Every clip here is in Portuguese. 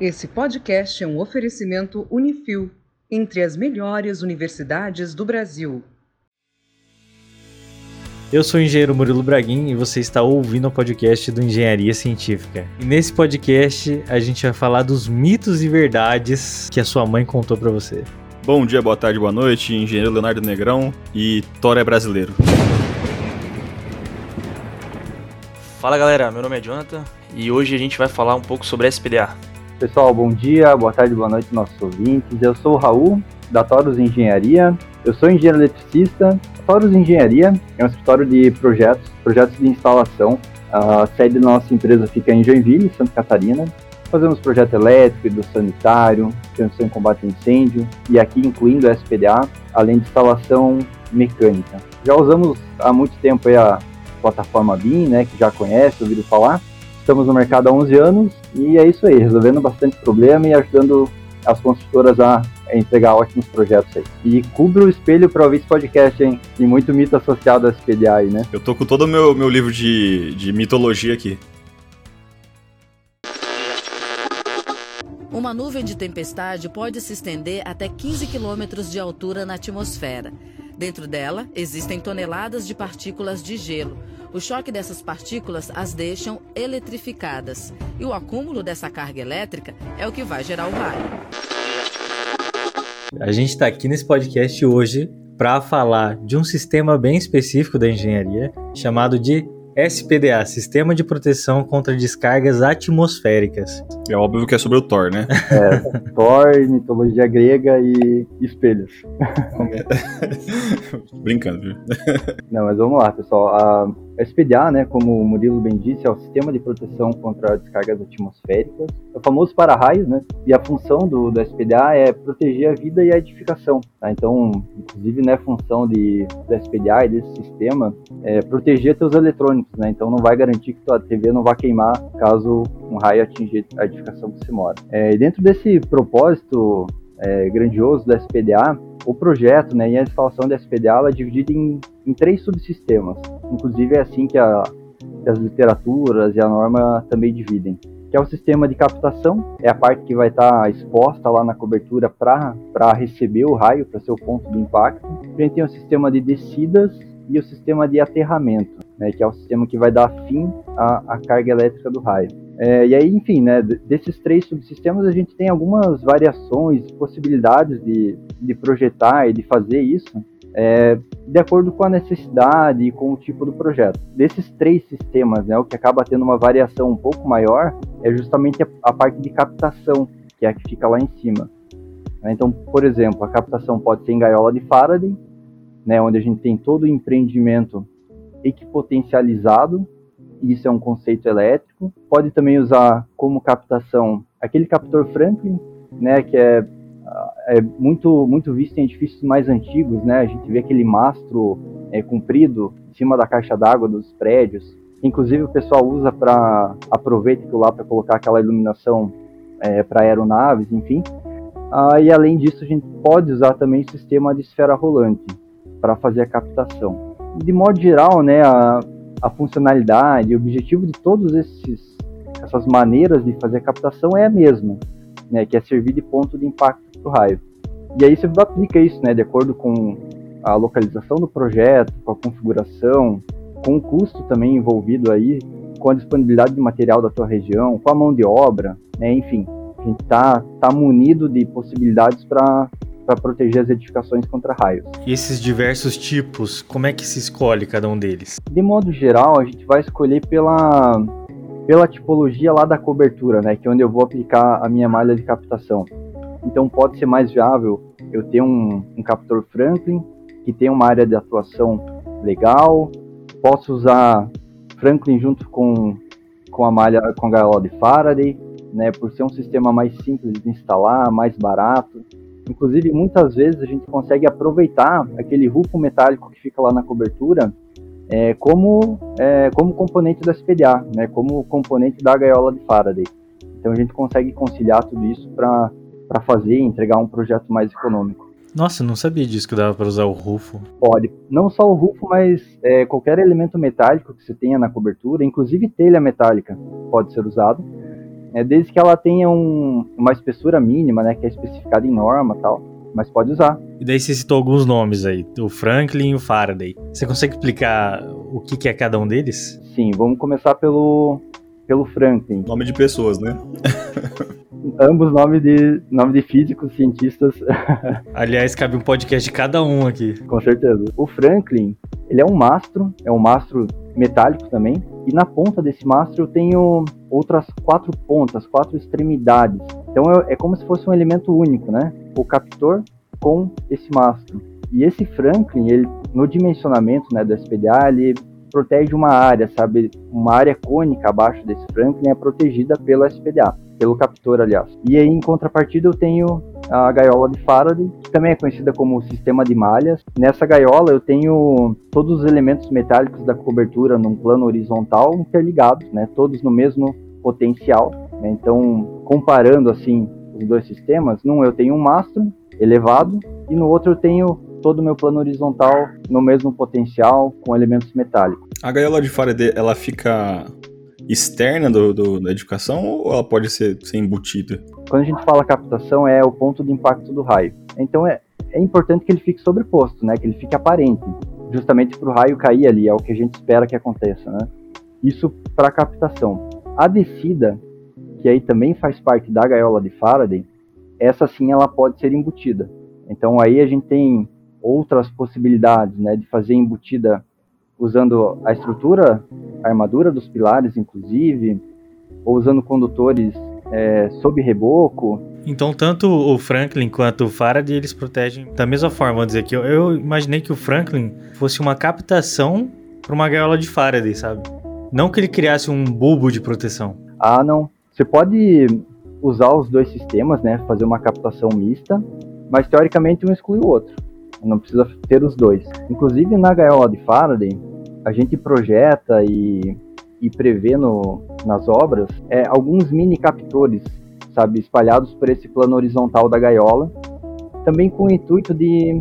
Esse podcast é um oferecimento Unifil, entre as melhores universidades do Brasil. Eu sou o engenheiro Murilo Braguin e você está ouvindo o podcast do Engenharia Científica. E nesse podcast a gente vai falar dos mitos e verdades que a sua mãe contou para você. Bom dia, boa tarde, boa noite, engenheiro Leonardo Negrão e Thor é brasileiro. Fala galera, meu nome é Jonathan e hoje a gente vai falar um pouco sobre SPDA. Pessoal, bom dia, boa tarde, boa noite, nossos ouvintes. Eu sou o Raul, da Taurus Engenharia. Eu sou engenheiro eletricista. Taurus Engenharia é um escritório de projetos, projetos de instalação. A sede da nossa empresa fica em Joinville, Santa Catarina. Fazemos projeto elétrico, do sanitário, prevenção e combate a incêndio, e aqui incluindo SPDA, além de instalação mecânica. Já usamos há muito tempo a plataforma BIM, né, que já conhece, ouvido falar. Estamos no mercado há 11 anos e é isso aí, resolvendo bastante problema e ajudando as construtoras a entregar ótimos projetos aí. E cubra o espelho para ouvir esse podcast, hein? Tem muito mito associado a SPDA aí, né? Eu tô com todo o meu, meu livro de, de mitologia aqui. Uma nuvem de tempestade pode se estender até 15 quilômetros de altura na atmosfera. Dentro dela existem toneladas de partículas de gelo o choque dessas partículas as deixam eletrificadas. E o acúmulo dessa carga elétrica é o que vai gerar o raio. A gente está aqui nesse podcast hoje para falar de um sistema bem específico da engenharia chamado de SPDA, Sistema de Proteção contra Descargas Atmosféricas. É óbvio que é sobre o Thor, né? É, Thor, mitologia grega e espelhos. Brincando, viu? Não, mas vamos lá, pessoal. A SPDA, né, como o Murilo bem disse, é o Sistema de Proteção contra Descargas Atmosféricas. É o famoso para-raios, né? E a função do, do SPDA é proteger a vida e a edificação. Tá? Então, inclusive, né, a função de, do SPDA e desse sistema é proteger seus eletrônicos né? Então não vai garantir que tua TV não vai queimar caso um raio atingir a edificação que você mora. É, dentro desse propósito é, grandioso da SPDA, o projeto né, e a instalação da SPDA é dividida em, em três subsistemas. Inclusive é assim que, a, que as literaturas e a norma também dividem que é o sistema de captação, é a parte que vai estar exposta lá na cobertura para receber o raio, para ser o ponto de impacto. A gente tem o sistema de descidas e o sistema de aterramento né, que é o sistema que vai dar fim à, à carga elétrica do raio. É, e aí, enfim, né, desses três subsistemas a gente tem algumas variações, possibilidades de, de projetar e de fazer isso é, de acordo com a necessidade e com o tipo do projeto. Desses três sistemas, né, o que acaba tendo uma variação um pouco maior é justamente a, a parte de captação, que é a que fica lá em cima. Então, por exemplo, a captação pode ser em gaiola de Faraday, né, onde a gente tem todo o empreendimento equipotencializado, isso é um conceito elétrico. Pode também usar como captação aquele captor Franklin, né, que é, é muito, muito visto em edifícios mais antigos, né, a gente vê aquele mastro é, comprido em cima da caixa d'água dos prédios. Inclusive o pessoal usa para aproveita aquilo lá para colocar aquela iluminação é, para aeronaves, enfim. Ah, e além disso a gente pode usar também o sistema de esfera rolante para fazer a captação de modo geral, né, a, a funcionalidade, o objetivo de todos esses essas maneiras de fazer a captação é a mesma, né, que é servir de ponto de impacto para o raio. E aí você aplica isso, né, de acordo com a localização do projeto, com a configuração, com o custo também envolvido aí, com a disponibilidade de material da tua região, com a mão de obra, né, enfim, a gente tá, tá munido de possibilidades para para proteger as edificações contra raios. E esses diversos tipos, como é que se escolhe cada um deles? De modo geral, a gente vai escolher pela, pela tipologia lá da cobertura, né, que é onde eu vou aplicar a minha malha de captação. Então pode ser mais viável eu ter um, um captor Franklin, que tem uma área de atuação legal, posso usar Franklin junto com, com a malha com a gaiola de Faraday, né, por ser um sistema mais simples de instalar, mais barato. Inclusive, muitas vezes a gente consegue aproveitar aquele rufo metálico que fica lá na cobertura é, como, é, como componente da SPDA, né, como componente da gaiola de Faraday. Então a gente consegue conciliar tudo isso para fazer e entregar um projeto mais econômico. Nossa, não sabia disso que dava para usar o rufo. Pode. Não só o rufo, mas é, qualquer elemento metálico que você tenha na cobertura, inclusive telha metálica, pode ser usado. É, desde que ela tenha um, uma espessura mínima, né, que é especificada em norma tal, mas pode usar. E daí você citou alguns nomes aí, o Franklin e o Faraday. Você consegue explicar o que, que é cada um deles? Sim, vamos começar pelo, pelo Franklin. Nome de pessoas, né? Ambos nomes de, nome de físicos, cientistas. Aliás, cabe um podcast de cada um aqui. Com certeza. O Franklin, ele é um mastro, é um mastro metálico também, e na ponta desse mastro eu tenho outras quatro pontas, quatro extremidades. Então é, é como se fosse um elemento único, né? O captor com esse mastro. E esse Franklin, ele, no dimensionamento né, do SPDA, ele protege uma área, sabe? Uma área cônica abaixo desse Franklin é protegida pelo SPDA, pelo captor, aliás. E aí, em contrapartida, eu tenho a gaiola de Faraday, que também é conhecida como sistema de malhas. Nessa gaiola eu tenho todos os elementos metálicos da cobertura num plano horizontal interligados, né? Todos no mesmo potencial. Né? Então, comparando assim os dois sistemas, num eu tenho um mastro elevado e no outro eu tenho todo o meu plano horizontal no mesmo potencial com elementos metálicos. A gaiola de Faraday, ela fica externa do, do, da edificação ou ela pode ser, ser embutida? Quando a gente fala captação, é o ponto de impacto do raio. Então é, é importante que ele fique sobreposto, né? que ele fique aparente, justamente para o raio cair ali, é o que a gente espera que aconteça. Né? Isso para captação. A descida, que aí também faz parte da gaiola de Faraday, essa sim ela pode ser embutida. Então aí a gente tem outras possibilidades, né, de fazer embutida usando a estrutura, a armadura dos pilares, inclusive, ou usando condutores é, sob reboco. Então, tanto o Franklin quanto o Faraday, eles protegem da mesma forma, vamos dizer que eu, eu imaginei que o Franklin fosse uma captação para uma gaiola de Faraday, sabe? Não que ele criasse um bulbo de proteção. Ah, não. Você pode usar os dois sistemas, né, fazer uma captação mista, mas teoricamente um exclui o outro não precisa ter os dois. Inclusive na gaiola de Faraday, a gente projeta e, e prevê no, nas obras é, alguns mini captores, sabe, espalhados por esse plano horizontal da gaiola, também com o intuito de,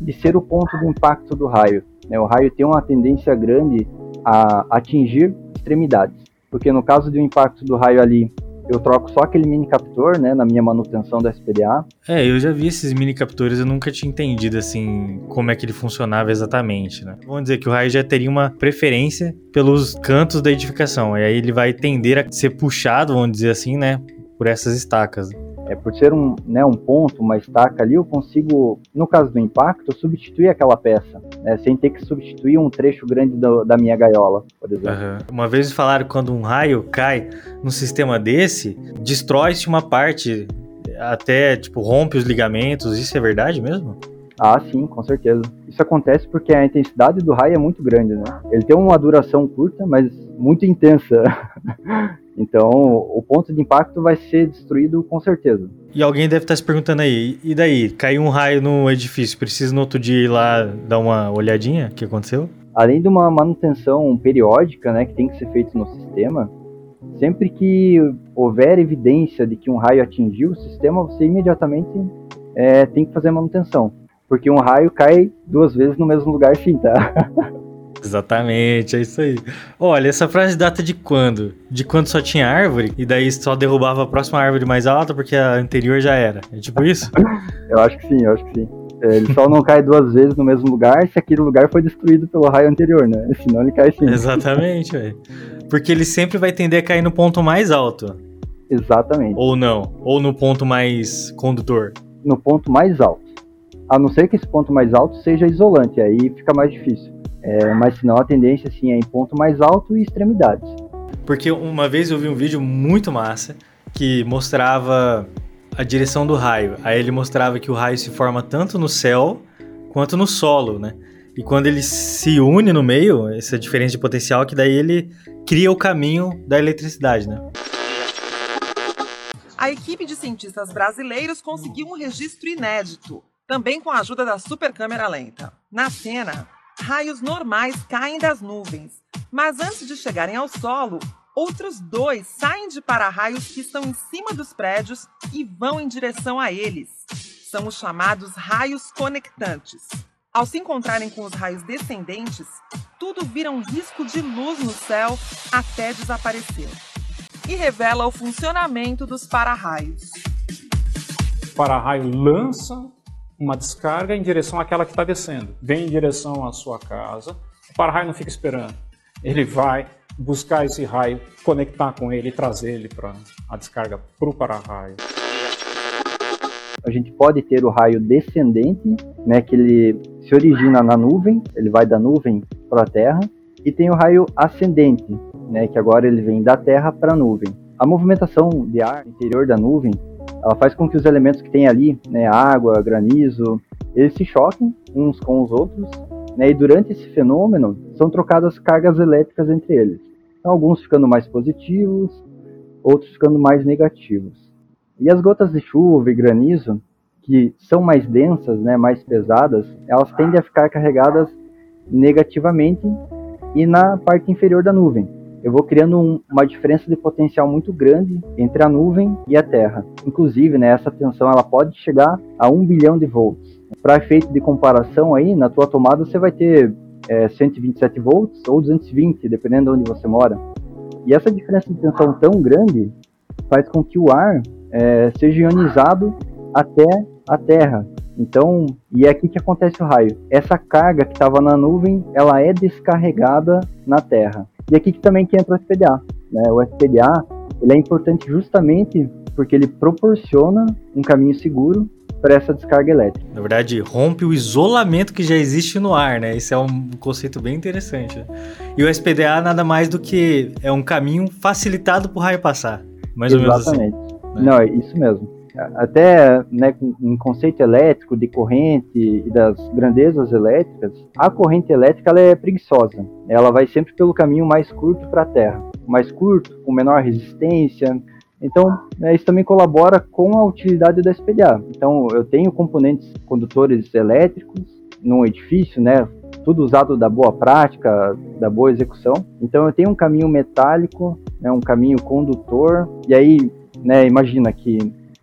de ser o ponto de impacto do raio. Né? O raio tem uma tendência grande a atingir extremidades, porque no caso de um impacto do raio ali eu troco só aquele mini captor, né, na minha manutenção da SPDA. É, eu já vi esses mini captores, eu nunca tinha entendido, assim, como é que ele funcionava exatamente, né. Vamos dizer que o raio já teria uma preferência pelos cantos da edificação, e aí ele vai tender a ser puxado, vamos dizer assim, né, por essas estacas. É, por ser um, né, um ponto, uma estaca ali, eu consigo, no caso do impacto, substituir aquela peça, né, sem ter que substituir um trecho grande do, da minha gaiola, por exemplo. Uhum. Uma vez falaram quando um raio cai num sistema desse, destrói-se uma parte, até tipo rompe os ligamentos, isso é verdade mesmo? Ah, sim, com certeza. Isso acontece porque a intensidade do raio é muito grande, né? Ele tem uma duração curta, mas muito intensa. Então, o ponto de impacto vai ser destruído com certeza. E alguém deve estar se perguntando aí, e daí? Caiu um raio no edifício, precisa no outro dia ir lá dar uma olhadinha? O que aconteceu? Além de uma manutenção periódica, né, que tem que ser feita no sistema, sempre que houver evidência de que um raio atingiu o sistema, você imediatamente é, tem que fazer manutenção. Porque um raio cai duas vezes no mesmo lugar, sim, tá? Exatamente, é isso aí. Olha, essa frase data de quando? De quando só tinha árvore e daí só derrubava a próxima árvore mais alta porque a anterior já era. É tipo isso? eu acho que sim, eu acho que sim. É, ele só não cai duas vezes no mesmo lugar se aquele lugar foi destruído pelo raio anterior, né? Senão ele cai sim. Exatamente, velho. Porque ele sempre vai tender a cair no ponto mais alto. Exatamente. Ou não. Ou no ponto mais condutor. No ponto mais alto. A não ser que esse ponto mais alto seja isolante, aí fica mais difícil. É, mas senão a tendência assim, é em ponto mais alto e extremidades. Porque uma vez eu vi um vídeo muito massa que mostrava a direção do raio. Aí ele mostrava que o raio se forma tanto no céu quanto no solo, né? E quando ele se une no meio, essa diferença de potencial, que daí ele cria o caminho da eletricidade, né? A equipe de cientistas brasileiros conseguiu um registro inédito, também com a ajuda da supercâmera lenta. Na cena, raios normais caem das nuvens, mas antes de chegarem ao solo, outros dois saem de para-raios que estão em cima dos prédios e vão em direção a eles. São os chamados raios conectantes. Ao se encontrarem com os raios descendentes, tudo vira um risco de luz no céu até desaparecer. e revela o funcionamento dos para-raios. O para-raio lança uma descarga em direção àquela que está descendo. Vem em direção à sua casa. O para-raio não fica esperando. Ele vai buscar esse raio, conectar com ele e trazer ele para a descarga para o para-raio. A gente pode ter o raio descendente, né, que ele se origina na nuvem, ele vai da nuvem para a Terra, e tem o raio ascendente, né, que agora ele vem da Terra para a nuvem. A movimentação de ar interior da nuvem, ela faz com que os elementos que tem ali, né, água, granizo, eles se choquem uns com os outros, né, e durante esse fenômeno são trocadas cargas elétricas entre eles. Então, alguns ficando mais positivos, outros ficando mais negativos. E as gotas de chuva e granizo, que são mais densas, né, mais pesadas, elas tendem a ficar carregadas negativamente e na parte inferior da nuvem. Eu vou criando um, uma diferença de potencial muito grande entre a nuvem e a Terra. Inclusive, né, essa tensão ela pode chegar a 1 bilhão de volts. Para efeito de comparação aí, na tua tomada você vai ter é, 127 volts ou 220, dependendo de onde você mora. E essa diferença de tensão tão grande faz com que o ar é, seja ionizado até a Terra. Então, e é aqui que acontece o raio. Essa carga que estava na nuvem, ela é descarregada na Terra. E aqui que também que entra o SPDA. Né? O SPDA ele é importante justamente porque ele proporciona um caminho seguro para essa descarga elétrica. Na verdade, rompe o isolamento que já existe no ar, né? Isso é um conceito bem interessante. E o SPDA nada mais do que é um caminho facilitado para o raio passar. Mais Exatamente. ou menos assim. Né? Não, é isso mesmo. Até né, em conceito elétrico de corrente e das grandezas elétricas, a corrente elétrica ela é preguiçosa. Ela vai sempre pelo caminho mais curto para a Terra. Mais curto, com menor resistência, então, né, isso também colabora com a utilidade da SPDA. Então, eu tenho componentes condutores elétricos num edifício, né, tudo usado da boa prática, da boa execução. Então, eu tenho um caminho metálico, né, um caminho condutor, e aí né, imagina que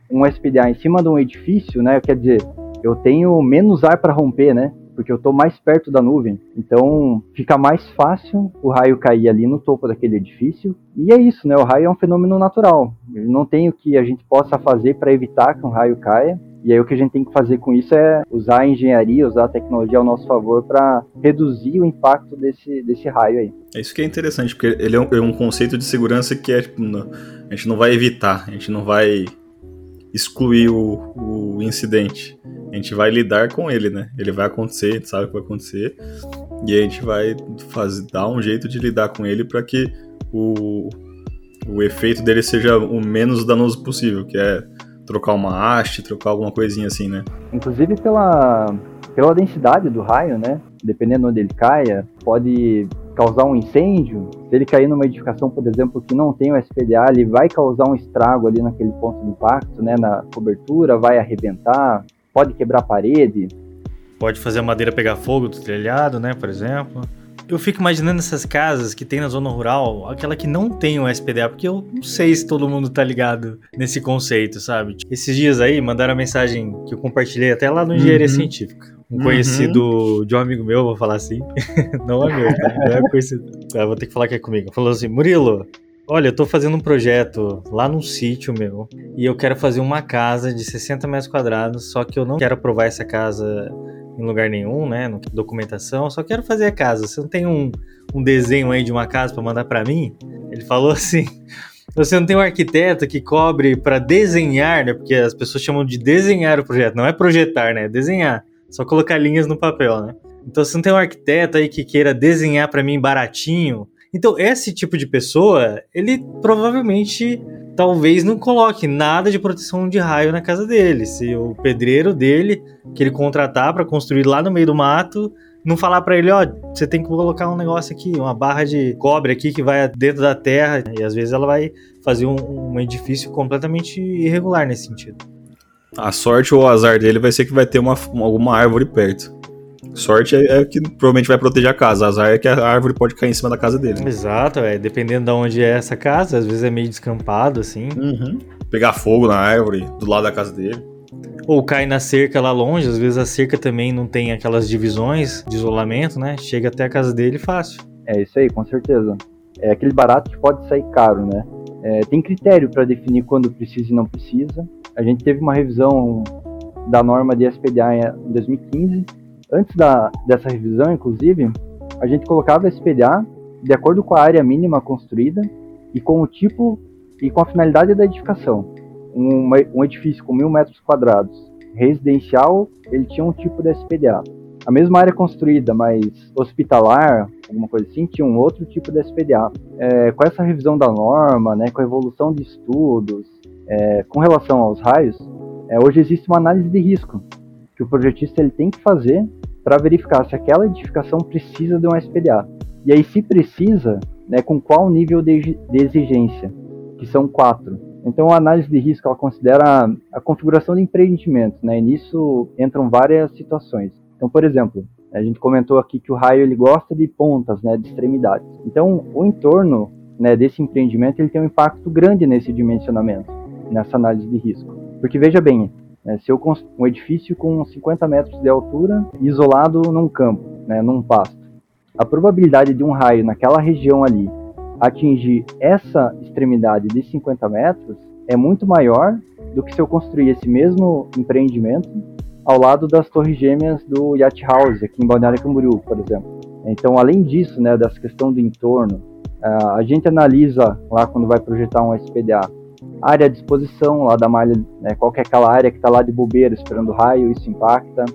um SPDA em cima de um edifício, né, quer dizer, eu tenho menos ar para romper, né? Porque eu estou mais perto da nuvem. Então fica mais fácil o raio cair ali no topo daquele edifício. E é isso, né? O raio é um fenômeno natural. Não tem o que a gente possa fazer para evitar que um raio caia. E aí o que a gente tem que fazer com isso é usar a engenharia, usar a tecnologia ao nosso favor para reduzir o impacto desse, desse raio aí. É isso que é interessante, porque ele é um, é um conceito de segurança que é, tipo, a gente não vai evitar, a gente não vai excluir o, o incidente. A gente vai lidar com ele, né? Ele vai acontecer, a gente sabe o que vai acontecer. E a gente vai fazer, dar um jeito de lidar com ele para que o, o efeito dele seja o menos danoso possível, que é trocar uma haste, trocar alguma coisinha assim, né? Inclusive pela, pela densidade do raio, né? Dependendo onde ele caia, pode causar um incêndio, se ele cair numa edificação, por exemplo, que não tem o SPDA, ele vai causar um estrago ali naquele ponto de impacto, né, na cobertura, vai arrebentar, pode quebrar a parede. Pode fazer a madeira pegar fogo do telhado, né, por exemplo. Eu fico imaginando essas casas que tem na zona rural, aquela que não tem o SPDA, porque eu não sei se todo mundo tá ligado nesse conceito, sabe? Esses dias aí mandaram a mensagem que eu compartilhei até lá no Engenharia uhum. Científica um conhecido uhum. de um amigo meu, vou falar assim. não é meu, tá? Não é conhecido. Ah, vou ter que falar que é comigo. Falou assim: Murilo, olha, eu tô fazendo um projeto lá num sítio meu e eu quero fazer uma casa de 60 metros quadrados, só que eu não quero aprovar essa casa em lugar nenhum, né? No documentação, só quero fazer a casa. Você não tem um, um desenho aí de uma casa para mandar para mim? Ele falou assim. Você não tem um arquiteto que cobre para desenhar, né? Porque as pessoas chamam de desenhar o projeto, não é projetar, né? É desenhar. Só colocar linhas no papel, né? Então, se não tem um arquiteto aí que queira desenhar para mim baratinho, então esse tipo de pessoa, ele provavelmente talvez não coloque nada de proteção de raio na casa dele. Se o pedreiro dele que ele contratar para construir lá no meio do mato, não falar para ele, ó, você tem que colocar um negócio aqui, uma barra de cobre aqui que vai dentro da terra, e às vezes ela vai fazer um, um edifício completamente irregular nesse sentido. A sorte ou o azar dele vai ser que vai ter uma, alguma árvore perto. Sorte é, é, que provavelmente vai proteger a casa. Azar é que a árvore pode cair em cima da casa dele. Exato, é. Dependendo de onde é essa casa, às vezes é meio descampado, assim. Uhum. Pegar fogo na árvore do lado da casa dele. Ou cai na cerca lá longe, às vezes a cerca também não tem aquelas divisões de isolamento, né? Chega até a casa dele fácil. É isso aí, com certeza. É aquele barato que pode sair caro, né? é, tem critério para definir quando precisa e não precisa. A gente teve uma revisão da norma de SPDA em 2015. Antes da, dessa revisão, inclusive, a gente colocava SPDA de acordo com a área mínima construída e com o tipo e com a finalidade da edificação. Um, um edifício com mil metros quadrados residencial, ele tinha um tipo de SPDA. A mesma área construída, mas hospitalar, alguma coisa assim, tinha um outro tipo de SPDA. É, com essa revisão da norma, né, com a evolução de estudos, é, com relação aos raios, é, hoje existe uma análise de risco que o projetista ele tem que fazer para verificar se aquela edificação precisa de um SPDA. E aí, se precisa, né, com qual nível de, exigência, que são quatro. Então, a análise de risco ela considera a configuração do empreendimento, né, e nisso entram várias situações. Então, por exemplo, a gente comentou aqui que o raio ele gosta de pontas, né, de extremidades. Então, o entorno né, desse empreendimento ele tem um impacto grande nesse dimensionamento, nessa análise de risco. Porque veja bem, né, se eu um edifício com 50 metros de altura, isolado num campo, né, num pasto, a probabilidade de um raio naquela região ali atingir essa extremidade de 50 metros é muito maior do que se eu construir esse mesmo empreendimento ao lado das torres gêmeas do Yacht House, aqui em Balneário Camboriú, por exemplo. Então, além disso, né, dessa questão do entorno, a gente analisa lá quando vai projetar um SPDA área à disposição lá da malha, né, qual que é aquela área que está lá de bobeira esperando raio, isso impacta.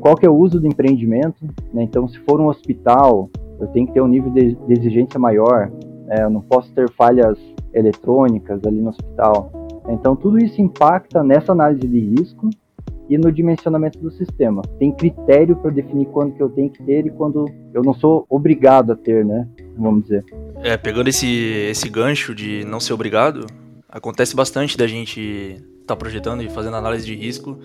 Qual que é o uso do empreendimento, né, então se for um hospital, eu tenho que ter um nível de, de exigência maior, né, eu não posso ter falhas eletrônicas ali no hospital. Então tudo isso impacta nessa análise de risco e no dimensionamento do sistema. Tem critério para definir quando que eu tenho que ter e quando eu não sou obrigado a ter, né? Vamos dizer. É, pegando esse, esse gancho de não ser obrigado, Acontece bastante da gente estar tá projetando e fazendo análise de risco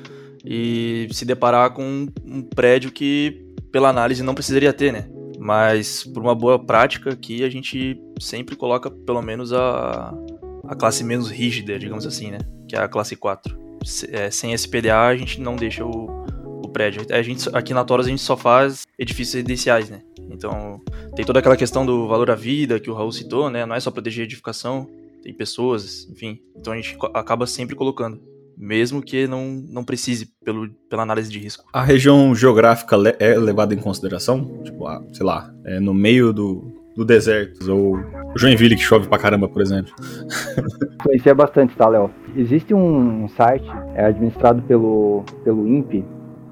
e se deparar com um prédio que, pela análise, não precisaria ter, né? Mas por uma boa prática aqui, a gente sempre coloca pelo menos a, a classe menos rígida, digamos assim, né? Que é a classe 4. É, sem SPDA, a gente não deixa o, o prédio. A gente, aqui na Toros a gente só faz edifícios residenciais, né? Então tem toda aquela questão do valor à vida que o Raul citou, né? Não é só proteger a edificação, tem pessoas, enfim. Então a gente acaba sempre colocando. Mesmo que não, não precise pelo, pela análise de risco. A região geográfica é levada em consideração? Tipo, ah, sei lá, é no meio do, do deserto, ou Joinville que chove pra caramba, por exemplo. Influencia bastante, tá, Léo? Existe um site é administrado pelo, pelo INPE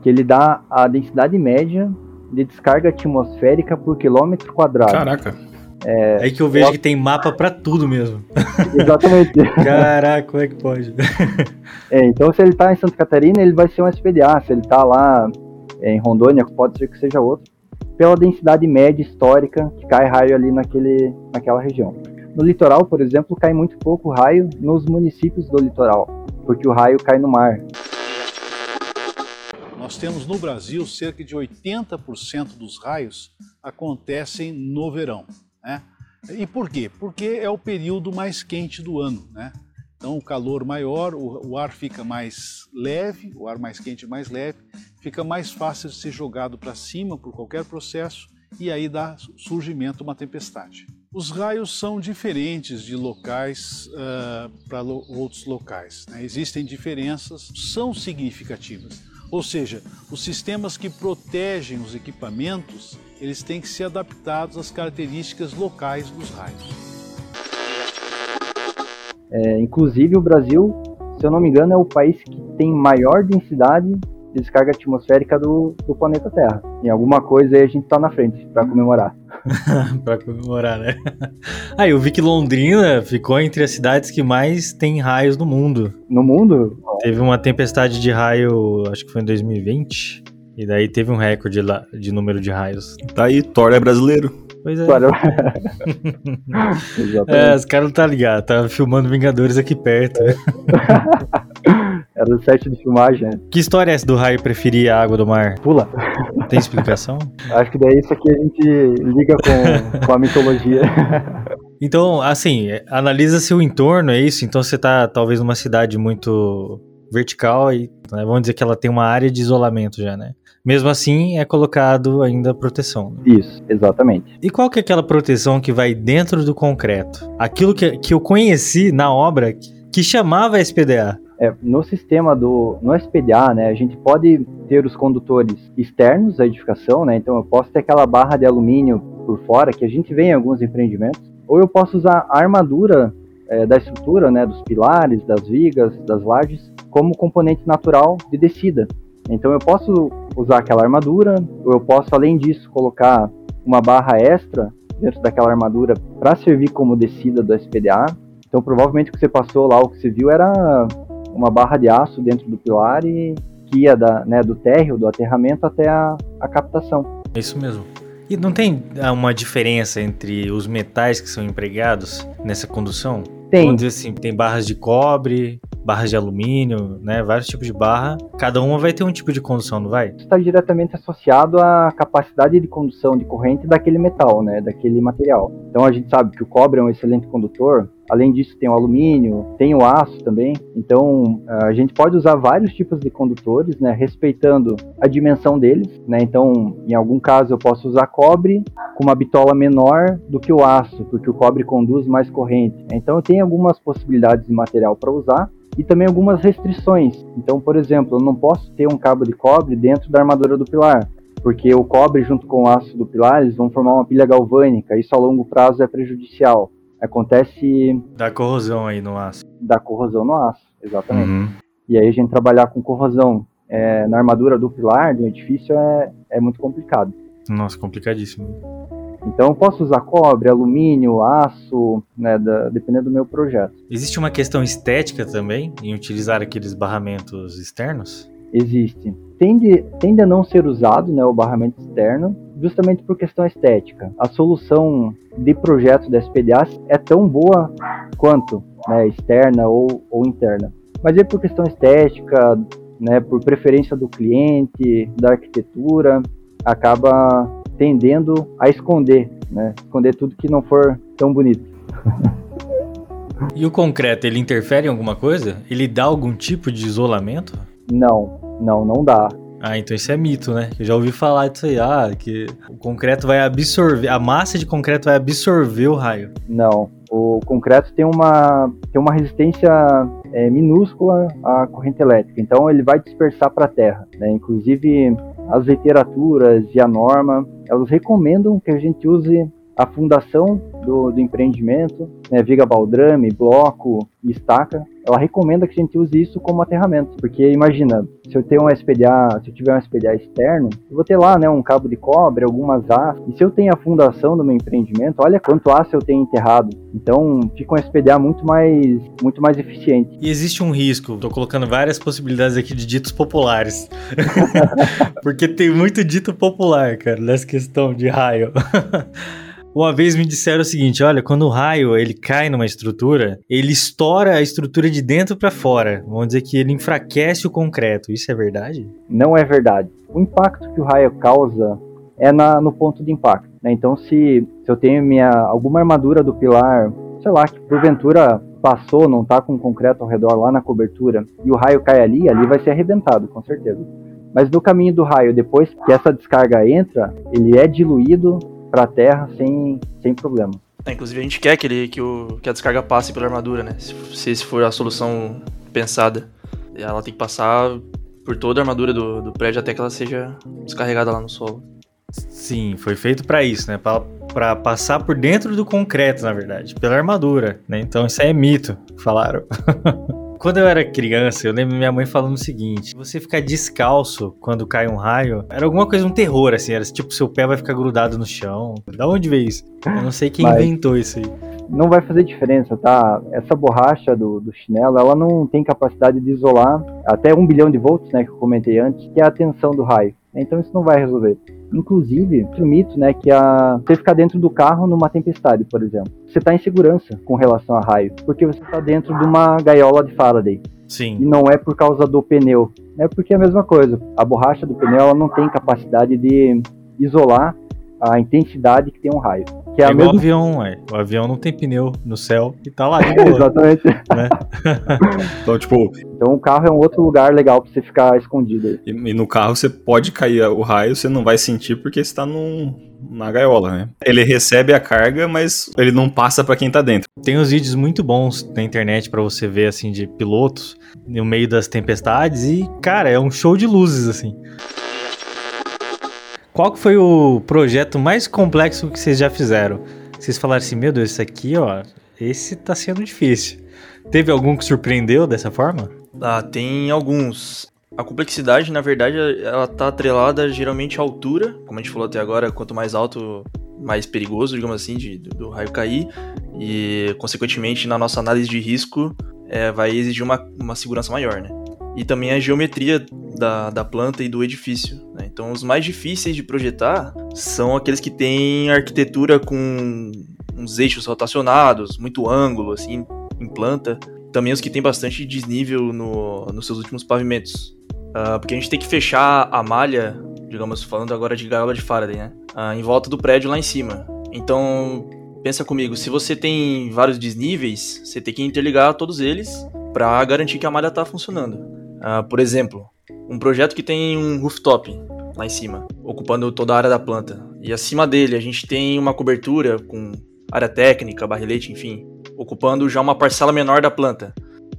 que ele dá a densidade média de descarga atmosférica por quilômetro quadrado. Caraca. É, aí que eu vejo que tem mapa para tudo mesmo. Exatamente. Caraca, como é que pode? É, então, se ele tá em Santa Catarina, ele vai ser um SPDA. Se ele tá lá é, em Rondônia, pode ser que seja outro. Pela densidade média histórica que cai raio ali naquele, naquela região. No litoral, por exemplo, cai muito pouco raio nos municípios do litoral, porque o raio cai no mar. Nós temos no Brasil cerca de 80% dos raios acontecem no verão. Né? E por quê? Porque é o período mais quente do ano. Né? Então, o calor maior, o, o ar fica mais leve, o ar mais quente mais leve, fica mais fácil de ser jogado para cima por qualquer processo e aí dá surgimento uma tempestade. Os raios são diferentes de locais uh, para lo outros locais. Né? Existem diferenças, são significativas. Ou seja, os sistemas que protegem os equipamentos eles têm que ser adaptados às características locais dos raios. É, inclusive o Brasil, se eu não me engano, é o país que tem maior densidade de descarga atmosférica do, do planeta Terra. Em alguma coisa aí a gente tá na frente para comemorar. para comemorar, né? Ah, eu vi que Londrina ficou entre as cidades que mais tem raios no mundo. No mundo? Teve uma tempestade de raio, acho que foi em 2020 e daí teve um recorde lá de número de raios. Tá aí, Thor é brasileiro. Pois é. é, os caras não tá ligado, tá filmando Vingadores aqui perto. Era o set de filmagem. Que história é essa do raio preferir a água do mar? Pula. Tem explicação? Acho que daí isso aqui a gente liga com, com a mitologia. Então, assim, analisa seu entorno, é isso? Então você tá talvez numa cidade muito vertical e né, vamos dizer que ela tem uma área de isolamento já, né? Mesmo assim, é colocado ainda proteção. Né? Isso, exatamente. E qual que é aquela proteção que vai dentro do concreto? Aquilo que, que eu conheci na obra que chamava SPDA. É, no sistema do no SPDA, né, a gente pode ter os condutores externos da edificação, né, então eu posso ter aquela barra de alumínio por fora que a gente vê em alguns empreendimentos, ou eu posso usar a armadura é, da estrutura, né, dos pilares, das vigas, das lajes, como componente natural de descida. Então eu posso usar aquela armadura, ou eu posso, além disso, colocar uma barra extra dentro daquela armadura para servir como descida do SPDA. Então provavelmente o que você passou lá, o que você viu era uma barra de aço dentro do pilar e que ia da, né, do térreo, do aterramento até a, a captação. É isso mesmo. E não tem ah, uma diferença entre os metais que são empregados nessa condução? Tem. Vamos dizer assim, tem barras de cobre, barras de alumínio, né? Vários tipos de barra. Cada uma vai ter um tipo de condução, não vai? Está diretamente associado à capacidade de condução de corrente daquele metal, né? Daquele material. Então a gente sabe que o cobre é um excelente condutor, Além disso, tem o alumínio, tem o aço também. Então, a gente pode usar vários tipos de condutores, né, respeitando a dimensão deles. Né? Então, em algum caso, eu posso usar cobre com uma bitola menor do que o aço, porque o cobre conduz mais corrente. Então, eu tenho algumas possibilidades de material para usar e também algumas restrições. Então, por exemplo, eu não posso ter um cabo de cobre dentro da armadura do pilar, porque o cobre junto com o aço do pilar eles vão formar uma pilha galvânica. Isso a longo prazo é prejudicial acontece. Da corrosão aí no aço. Da corrosão no aço, exatamente. Uhum. E aí a gente trabalhar com corrosão é, na armadura do pilar do edifício é, é muito complicado. Nossa, complicadíssimo. Então eu posso usar cobre, alumínio, aço, né, da, dependendo do meu projeto. Existe uma questão estética também em utilizar aqueles barramentos externos? Existe. Tende, tende a não ser usado né, o barramento externo, justamente por questão estética. A solução de projeto da SPDA é tão boa quanto né, externa ou, ou interna. Mas é por questão estética, né, por preferência do cliente, da arquitetura, acaba tendendo a esconder, né, esconder tudo que não for tão bonito. e o concreto, ele interfere em alguma coisa? Ele dá algum tipo de isolamento? Não, não, não dá. Ah, então isso é mito, né? Eu já ouvi falar disso aí. Ah, que o concreto vai absorver, a massa de concreto vai absorver o raio. Não, o concreto tem uma, tem uma resistência é, minúscula à corrente elétrica, então ele vai dispersar para a terra. Né? Inclusive, as literaturas e a norma, elas recomendam que a gente use a fundação do, do empreendimento, né, viga baldrame, bloco e estaca, ela recomenda que a gente use isso como aterramento, porque imagina, se eu tenho um SPDA, se eu tiver um SPDA externo, eu vou ter lá, né, um cabo de cobre, algumas aço, e se eu tenho a fundação do meu empreendimento, olha quanto aço eu tenho enterrado. Então, fica um SPDA muito mais, muito mais eficiente. E existe um risco, tô colocando várias possibilidades aqui de ditos populares, porque tem muito dito popular, cara, nessa questão de raio. Uma vez me disseram o seguinte: olha, quando o raio ele cai numa estrutura, ele estoura a estrutura de dentro para fora. Vamos dizer que ele enfraquece o concreto. Isso é verdade? Não é verdade. O impacto que o raio causa é na, no ponto de impacto. Né? Então, se, se eu tenho minha, alguma armadura do pilar, sei lá, que porventura passou, não está com concreto ao redor lá na cobertura, e o raio cai ali, ali vai ser arrebentado, com certeza. Mas no caminho do raio, depois que essa descarga entra, ele é diluído para a terra sem, sem problema. É, inclusive a gente quer que, ele, que, o, que a descarga passe pela armadura, né? Se, se for a solução pensada. Ela tem que passar por toda a armadura do, do prédio até que ela seja descarregada lá no solo. Sim, foi feito para isso, né? Para passar por dentro do concreto, na verdade, pela armadura, né? Então isso aí é mito, falaram. Quando eu era criança, eu lembro minha mãe falando o seguinte: você ficar descalço quando cai um raio era alguma coisa, um terror, assim. Era tipo, seu pé vai ficar grudado no chão. Da onde veio isso? Eu não sei quem Mas inventou isso aí. Não vai fazer diferença, tá? Essa borracha do, do chinelo, ela não tem capacidade de isolar até um bilhão de volts, né? Que eu comentei antes, que é a tensão do raio. Então isso não vai resolver. Inclusive, o mito, né, que a você ficar dentro do carro numa tempestade, por exemplo, você está em segurança com relação a raio, porque você está dentro de uma gaiola de Faraday. Sim. E não é por causa do pneu, é porque é a mesma coisa. A borracha do pneu ela não tem capacidade de isolar a intensidade que tem um raio. Que é, É igual avião, ué. O avião não tem pneu no céu e tá lá de boa, Exatamente. né? Então, tipo, Então o carro é um outro lugar legal pra você ficar escondido aí. e, e no carro você pode cair o raio, você não vai sentir porque está num, na gaiola, né? Ele recebe a carga, mas ele não passa pra quem tá dentro. Tem uns vídeos muito bons na internet pra você ver, assim, de pilotos no meio das tempestades e, cara, é um show de luzes, assim. Qual foi o projeto mais complexo que vocês já fizeram? Vocês falaram assim, meu Deus, esse aqui, ó, esse tá sendo difícil. Teve algum que surpreendeu dessa forma? Ah, tem alguns. A complexidade, na verdade, ela tá atrelada geralmente à altura. Como a gente falou até agora, quanto mais alto, mais perigoso, digamos assim, de, do, do raio cair. E, consequentemente, na nossa análise de risco, é, vai exigir uma, uma segurança maior, né? E também a geometria da, da planta e do edifício. né? Então, os mais difíceis de projetar são aqueles que têm arquitetura com uns eixos rotacionados, muito ângulo, assim, em planta. Também os que têm bastante desnível no, nos seus últimos pavimentos. Ah, porque a gente tem que fechar a malha, digamos, falando agora de gaiola de Faraday, né? Ah, em volta do prédio lá em cima. Então, pensa comigo, se você tem vários desníveis, você tem que interligar todos eles para garantir que a malha está funcionando. Ah, por exemplo, um projeto que tem um rooftop lá em cima, ocupando toda a área da planta. E acima dele a gente tem uma cobertura com área técnica, barrilete, enfim, ocupando já uma parcela menor da planta.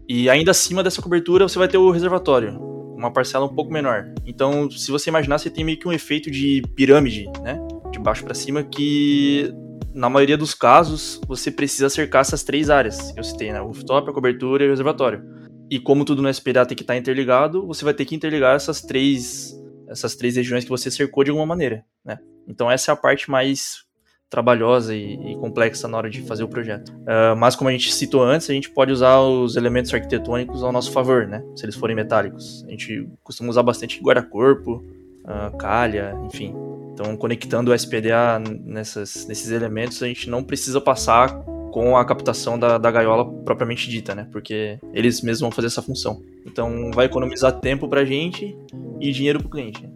E ainda acima dessa cobertura você vai ter o reservatório, uma parcela um pouco menor. Então, se você imaginar, você tem meio que um efeito de pirâmide, né? De baixo para cima, que na maioria dos casos você precisa cercar essas três áreas que eu citei, né? O rooftop, a cobertura e o reservatório. E como tudo no SPDA tem que estar interligado, você vai ter que interligar essas três, essas três regiões que você cercou de alguma maneira, né? Então essa é a parte mais trabalhosa e, e complexa na hora de fazer o projeto. Ah, mas como a gente citou antes, a gente pode usar os elementos arquitetônicos ao nosso favor, né? Se eles forem metálicos. A gente costuma usar bastante guarda-corpo, ah, calha, enfim. Então, conectando o SPDA nessas, nesses elementos, a gente não precisa passar com a captação da, da gaiola propriamente dita, né? Porque eles mesmos vão fazer essa função. Então, vai economizar tempo pra gente e dinheiro pro cliente. né?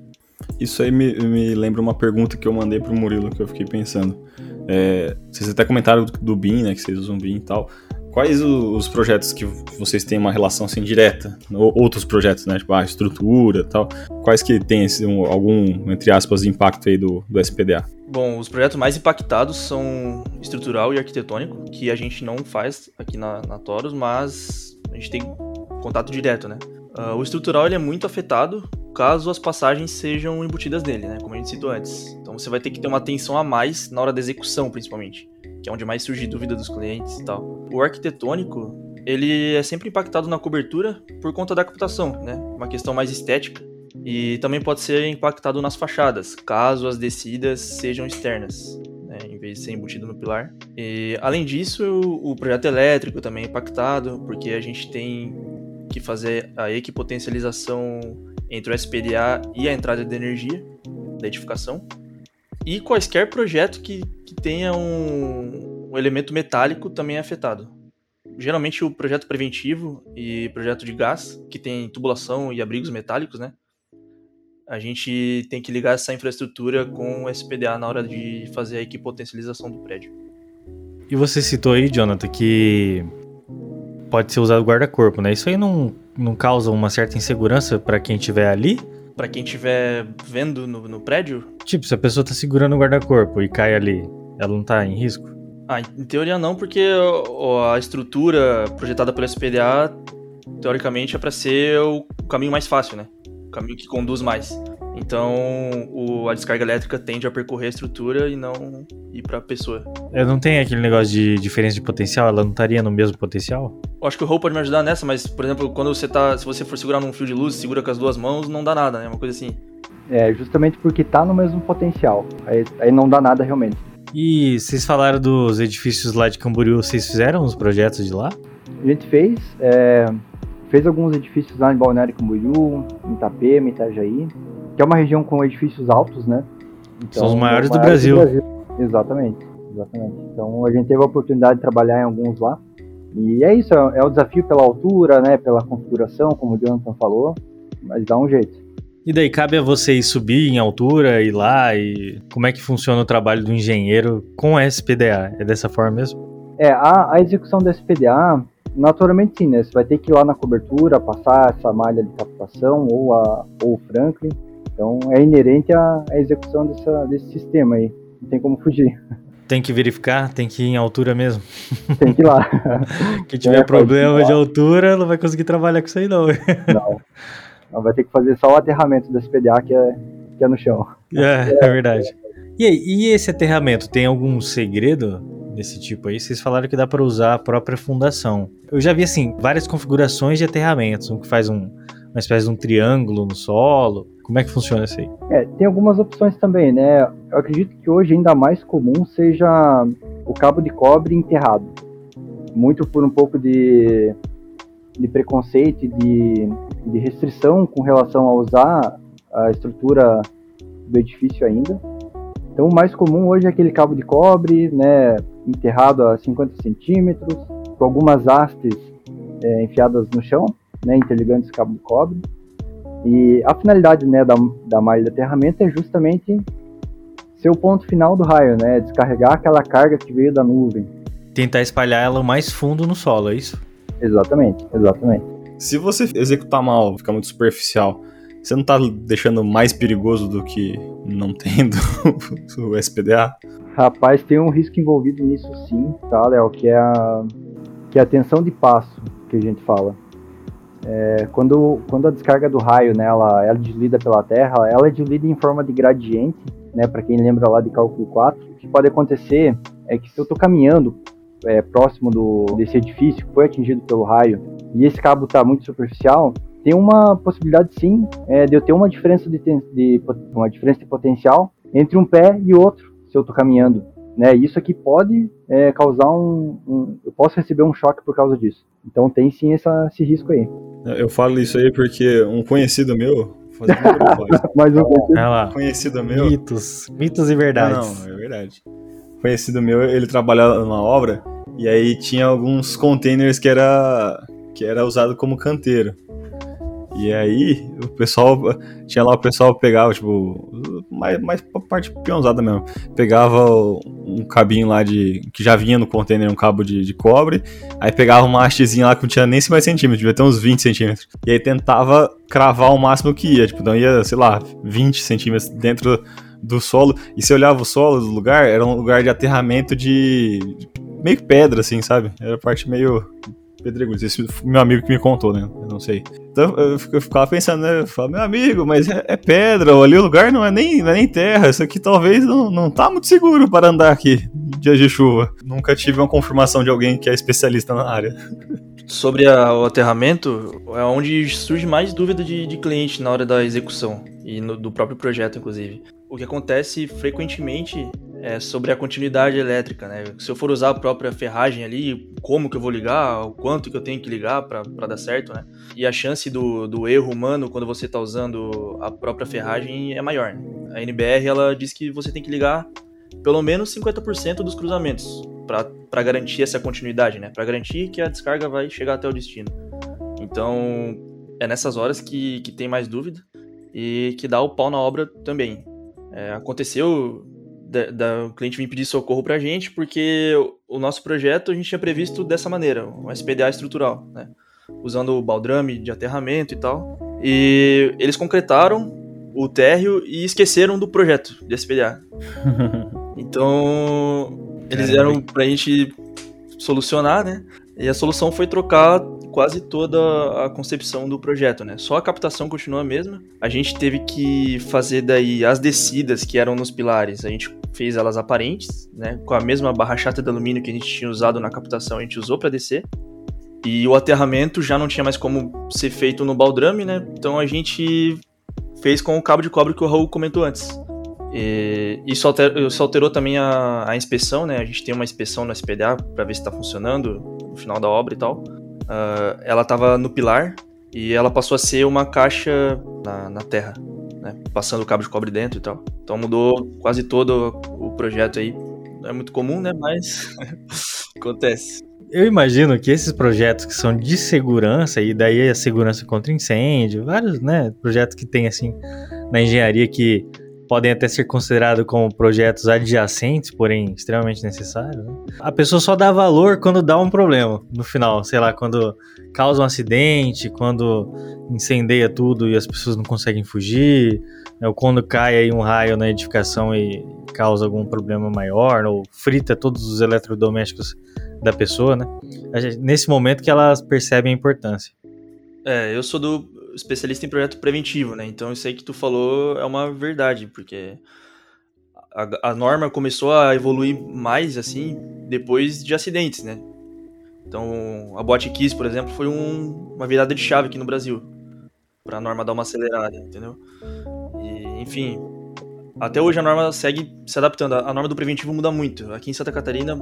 Isso aí me, me lembra uma pergunta que eu mandei pro Murilo, que eu fiquei pensando. É, vocês até comentaram do, do BIM, né, que vocês usam BIM e tal. Quais os projetos que vocês têm uma relação assim direta? Ou outros projetos, né, tipo a estrutura tal. Quais que um- algum, entre aspas, impacto aí do, do SPDA? Bom, os projetos mais impactados são estrutural e arquitetônico, que a gente não faz aqui na, na Taurus, mas a gente tem contato direto, né? Ah, o estrutural ele é muito afetado caso as passagens sejam embutidas nele, né? Como a gente citou antes. Então você vai ter que ter uma atenção a mais na hora da execução, principalmente, que é onde mais surge dúvida dos clientes e tal. O arquitetônico, ele é sempre impactado na cobertura por conta da captação, né? Uma questão mais estética. E também pode ser impactado nas fachadas, caso as descidas sejam externas, né, em vez de ser embutido no pilar. E, além disso, o projeto elétrico também é impactado, porque a gente tem que fazer a equipotencialização entre o SPDA e a entrada de energia da edificação. E quaisquer projeto que, que tenha um, um elemento metálico também é afetado. Geralmente o projeto preventivo e projeto de gás, que tem tubulação e abrigos metálicos, né? a gente tem que ligar essa infraestrutura com o SPDA na hora de fazer a equipotencialização do prédio. E você citou aí, Jonathan, que pode ser usado guarda-corpo, né? Isso aí não, não causa uma certa insegurança pra quem estiver ali? Pra quem estiver vendo no, no prédio, Tipo, se a pessoa tá segurando o guarda-corpo e cai ali, ela não tá em risco? ah, em teoria não, porque a estrutura projetada pelo SPDA, teoricamente, é para ser o caminho mais fácil, né? O caminho que conduz mais. Então, o- a descarga elétrica tende a percorrer a estrutura e não ir para a pessoa. É, Não tem aquele negócio de diferença de potencial? Ela não estaria no mesmo potencial? Eu acho que o Roll pode me ajudar nessa, mas, por exemplo, quando você tá. Se você for segurar num fio de luz, segura com as duas mãos, não dá nada, né? Uma coisa assim. É, justamente porque tá no mesmo potencial. Aí, aí não dá nada realmente. E vocês falaram dos edifícios lá de Camboriú, vocês fizeram os projetos de lá? A gente fez, é, fez alguns edifícios lá em Balneário Camboriú, em Itapema, Itajaí, que é uma região com edifícios altos, né? São os maiores do do Brasil. Exatamente, exatamente. Então a gente teve a oportunidade de trabalhar em alguns lá. E é isso, é, é o desafio pela altura, né? Pela configuração, como o Jonathan falou, mas dá um jeito. E daí cabe a vocês subir em altura, ir lá e como é que funciona o trabalho do engenheiro com a SPDA? É dessa forma mesmo? É, a, a execução da SPDA, naturalmente sim, né? Você vai ter que ir lá na cobertura, passar essa malha de captação ou, a, ou o Franklin. Então é inerente à, à execução dessa, desse sistema aí. Não tem como fugir. Tem que verificar, tem que ir em altura mesmo. Tem que ir lá. Quem tiver é, problema de altura não vai conseguir trabalhar com isso aí não. Não. não vai ter que fazer só o aterramento do SPDA que é, que é no chão. É, é verdade. E, aí, e esse aterramento, tem algum segredo desse tipo aí? Vocês falaram que dá para usar a própria fundação. Eu já vi, assim, várias configurações de aterramentos. Um que faz um, uma espécie de um triângulo no solo. Como é que funciona isso aí? É, tem algumas opções também, né? Eu acredito que hoje ainda mais comum seja o cabo de cobre enterrado. Muito por um pouco de, de preconceito, de, de restrição com relação a usar a estrutura do edifício ainda. Então, o mais comum hoje é aquele cabo de cobre, né, enterrado a 50 centímetros, com algumas hastes é, enfiadas no chão, né, interligando esse cabo de cobre. E a finalidade né, da, da malha de aterramento é justamente ser o ponto final do raio, né, descarregar aquela carga que veio da nuvem. Tentar espalhar ela mais fundo no solo, é isso? Exatamente, exatamente. Se você executar mal, ficar muito superficial, você não tá deixando mais perigoso do que não tendo o SPDA? Rapaz, tem um risco envolvido nisso sim, tá, Léo? Que é a, que é a tensão de passo que a gente fala. É, quando, quando a descarga do raio né, ela, ela diluída pela Terra, ela é diluída em forma de gradiente, né, para quem lembra lá de cálculo 4. O que pode acontecer é que se eu estou caminhando é, próximo do, desse edifício que foi atingido pelo raio e esse cabo está muito superficial, tem uma possibilidade sim é, de eu ter uma diferença de, de, uma diferença de potencial entre um pé e outro se eu estou caminhando né? Isso aqui pode é, causar um, um, Eu posso receber um choque por causa disso. Então tem sim essa, esse risco aí. Eu falo isso aí porque um conhecido meu. Mais um conhecido. Conhecido meu. Mitos. Mitos e verdades. Não, não, é verdade. Conhecido meu, ele trabalhava numa obra e aí tinha alguns containers que era, que era usado como canteiro. E aí, o pessoal. Tinha lá o pessoal pegava, tipo. Mais, mais pra parte pionzada mesmo. Pegava um cabinho lá de. Que já vinha no container um cabo de, de cobre. Aí pegava uma hastezinha lá que não tinha nem 50 centímetros, devia ter uns 20 centímetros. E aí tentava cravar o máximo que ia. Tipo, então ia, sei lá, 20 centímetros dentro do solo. E se olhava o solo do lugar, era um lugar de aterramento de. meio pedra, assim, sabe? Era parte meio pedregulho. Esse meu amigo que me contou, né? Eu não sei. Então eu ficava pensando, né? Eu falava, meu amigo, mas é, é, pedra, ali o lugar não é, nem, não é nem terra. Isso aqui talvez não, não tá muito seguro para andar aqui dias de chuva. Nunca tive uma confirmação de alguém que é especialista na área. Sobre a, o aterramento, é onde surge mais dúvida de, de cliente na hora da execução e no, do próprio projeto, inclusive. O que acontece frequentemente é sobre a continuidade elétrica, né? Se eu for usar a própria ferragem ali, como que eu vou ligar, o quanto que eu tenho que ligar para dar certo, né? E a chance do, do erro humano quando você está usando a própria ferragem é maior. A NBR ela diz que você tem que ligar pelo menos 50% dos cruzamentos para garantir essa continuidade, né? Para garantir que a descarga vai chegar até o destino. Então é nessas horas que, que tem mais dúvida e que dá o pau na obra também. É, aconteceu da, da, o cliente vir pedir socorro para a gente, porque o, nosso projeto a gente tinha previsto dessa maneira, um SPDA estrutural, né? usando o baldrame de aterramento e tal. E eles concretaram o térreo e esqueceram do projeto de SPDA. então, eles deram pra gente solucionar, né? E a solução foi trocar quase toda a concepção do projeto, né? Só a captação continua a mesma. A gente teve que fazer daí as descidas que eram nos pilares. A gente fez elas aparentes, né? Com a mesma barra chata de alumínio que a gente tinha usado na captação, a gente usou para descer. E o aterramento já não tinha mais como ser feito no baldrame, né? Então a gente fez com o cabo de cobre que o Raul comentou antes. E isso, isso alterou também a, a, inspeção, né? A gente tem uma inspeção no SPDA para ver se está funcionando no final da obra e tal. Uh, ela estava no pilar e ela passou a ser uma caixa na, na terra né? Passando o cabo de cobre dentro e tal. Então mudou quase todo o projeto aí. Não é muito comum, né? Mas acontece. Eu imagino que esses projetos que são de segurança, e daí a segurança contra incêndio, vários né, projetos que tem assim na engenharia que podem até ser considerados como projetos adjacentes, porém extremamente necessários. Né? A pessoa só dá valor quando dá um problema no final, sei lá, quando causa um acidente, quando incendeia tudo e as pessoas não conseguem fugir, né? ou quando cai aí um raio na edificação e causa algum problema maior, ou frita todos os eletrodomésticos da pessoa, né? Nesse momento que elas percebem a importância. É, eu sou do especialista em projeto preventivo, né? Então isso aí que tu falou é uma verdade, porque a, a norma começou a evoluir mais assim depois de acidentes, né? Então a Bot Kiss, por exemplo, foi um, uma virada de chave aqui no Brasil para a norma dar uma acelerada, entendeu? E, enfim, até hoje a norma segue se adaptando. A norma do preventivo muda muito. Aqui em Santa Catarina,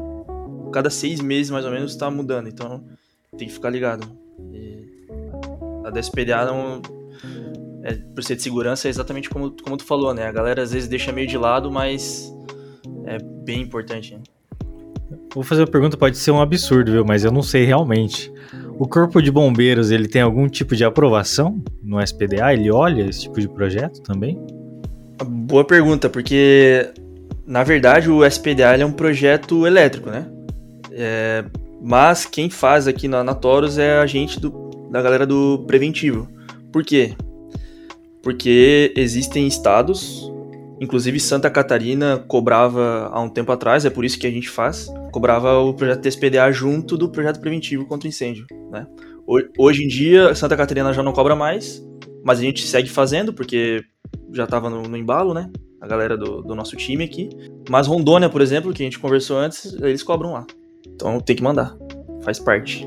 cada seis meses mais ou menos está mudando, então tem que ficar ligado. A da SPDA não. É, por ser de segurança, é exatamente como, como tu falou, né? A galera às vezes deixa meio de lado, mas é bem importante. Né? Vou fazer uma pergunta, pode ser um absurdo, viu? Mas eu não sei realmente. O Corpo de Bombeiros, ele tem algum tipo de aprovação no SPDA? Ele olha esse tipo de projeto também? Boa pergunta, porque na verdade o SPDA é um projeto elétrico, né? É, mas quem faz aqui na, na Taurus é a gente do, da galera do preventivo. Por quê? Porque existem estados, inclusive Santa Catarina cobrava há um tempo atrás, é por isso que a gente faz, cobrava o projeto TSPDA junto do projeto preventivo contra incêndio, né? Hoje em dia, Santa Catarina já não cobra mais, mas a gente segue fazendo, porque já estava no, no, embalo, né? A galera do, do nosso time aqui. Mas Rondônia, por exemplo, que a gente conversou antes, eles cobram lá. Então tem que mandar. Faz parte.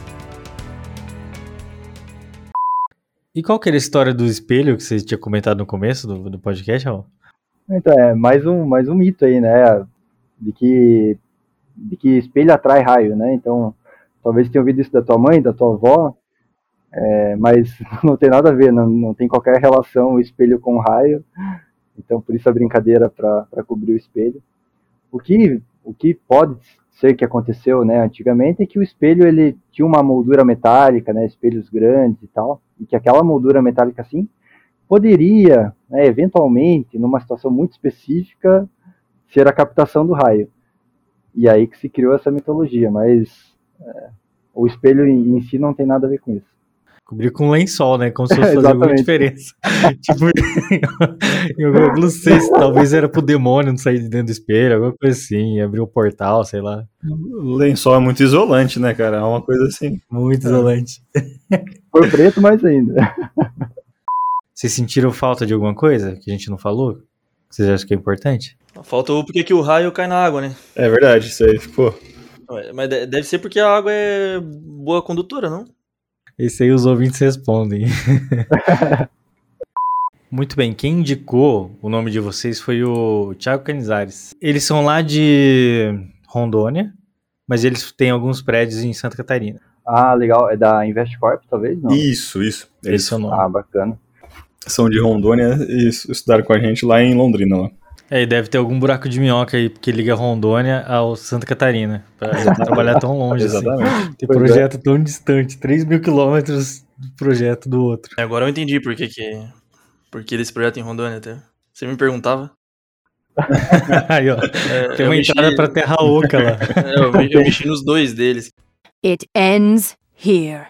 E qual que era a história do espelho que você tinha comentado no começo do, do podcast, Raul? Então, é mais um, mais um mito aí, né? De que, de que espelho atrai raio, né? Então, talvez tenha ouvido isso da tua mãe, da tua avó, é, mas não tem nada a ver, não, não tem qualquer relação o espelho com o raio. Então, por isso a brincadeira para cobrir o espelho. O que, o que pode ser que aconteceu né, antigamente é que o espelho ele tinha uma moldura metálica, né, espelhos grandes e tal, e que aquela moldura metálica assim poderia, né, eventualmente, numa situação muito específica, ser a captação do raio. E aí que se criou essa mitologia, mas é, o espelho em, em si não tem nada a ver com isso. Cobrir com lençol, né? Como se fosse fazer alguma diferença. tipo, eu não sei se talvez era pro demônio não sair de dentro do espelho, alguma coisa assim, abrir um portal, sei lá. O lençol é muito isolante, né, cara? É uma coisa assim. Muito é. isolante. Por preto, mais ainda. Vocês sentiram falta de alguma coisa que a gente não falou? Vocês acham que é importante? Faltou porque que o raio cai na água, né? É verdade, isso aí ficou. Mas deve ser porque a água é boa condutora, não? Esse aí os ouvintes respondem. Muito bem, quem indicou o nome de vocês foi o Thiago Canizares. Eles são lá de Rondônia, mas eles têm alguns prédios em Santa Catarina. Ah, legal. É da Investcorp, talvez? Não. Isso, isso. Eles são Ah, bacana. São de Rondônia e estudaram com a gente lá em Londrina. Lá. É, e deve ter algum buraco de minhoca aí que liga Rondônia ao Santa Catarina, pra trabalhar tão longe assim. Exatamente. Assim. Tem pois projeto é. tão distante, 3 mil quilômetros do projeto do outro. Agora eu entendi por que, que por que desse projeto em Rondônia até. Você me perguntava? aí, ó. É, Tem uma entrada mexi... pra Terra Oca lá. É, eu, eu mexi nos dois deles. It ends here.